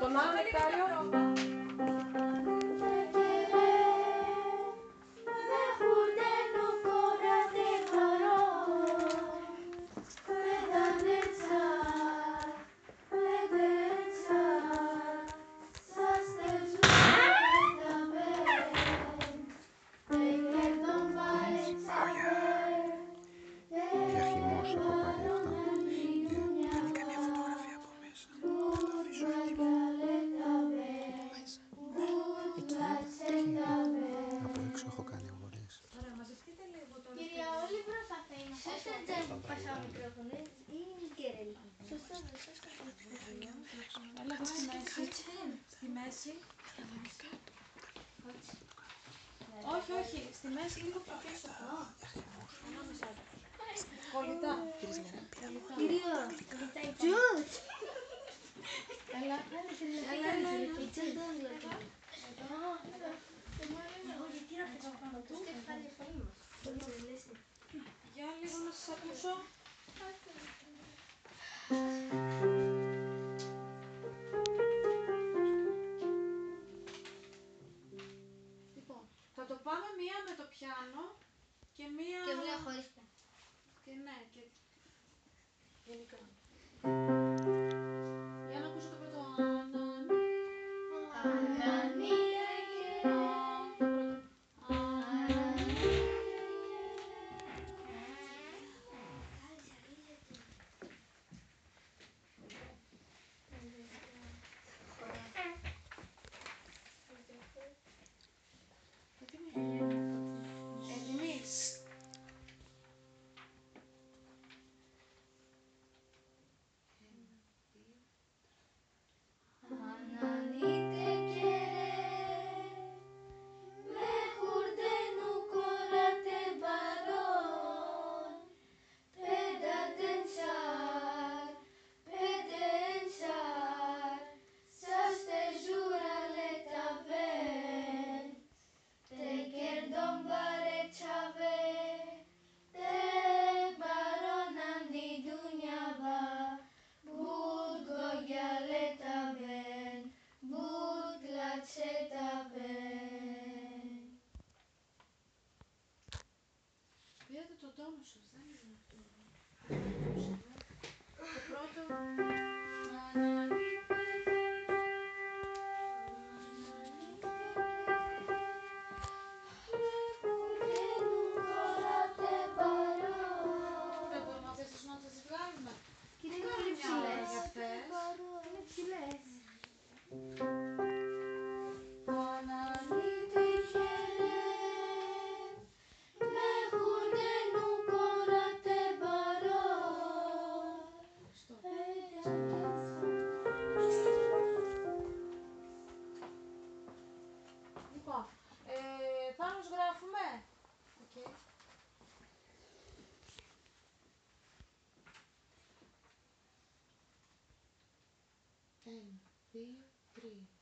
Tomarle, Cario. Sağ mikrofonu iyi gelelim. Susana susana. Valla Στη. Στη μέση. Όχι, όχι. Στη μέση λίγο πιο πίσω. Κολλητά. Κυρία. Τζοτ. Έλα. Έλα. Thank you. um, dois, três.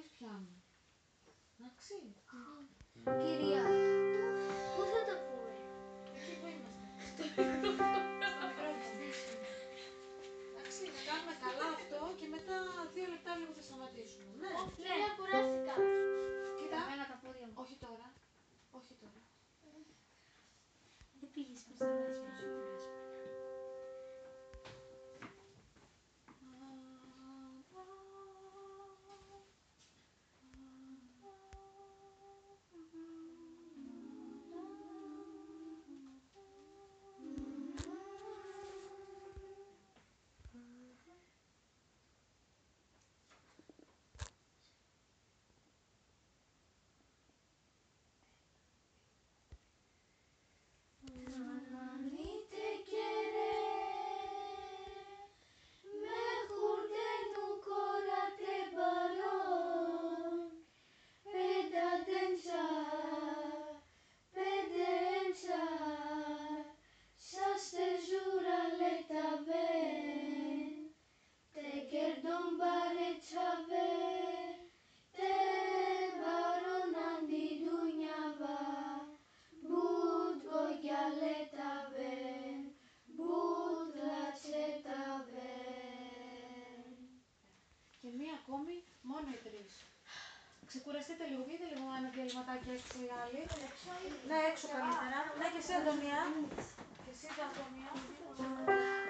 χωρίς πιάνο. Εντάξει. Κυρία, πού θα τα πούμε; Εκεί που είμαστε. Εντάξει, να κάνουμε καλά αυτό και μετά δύο λεπτά λίγο θα σταματήσουμε. Ναι. Όχι, ναι. κυρία, κουράστηκα. Κοίτα. τα πόδια μου. Όχι τώρα. Όχι τώρα. Δεν πήγες προς τα μάτια σου. Ακόμη μόνο οι τρεις. Ξεκουραστείτε λίγο, βγείτε λίγο ένα διαλυματάκι έξω οι άλλοι. Ναι, έξω καλύτερα. Ναι, και εσύ Αντωνία. Και εσύ Αντωνία.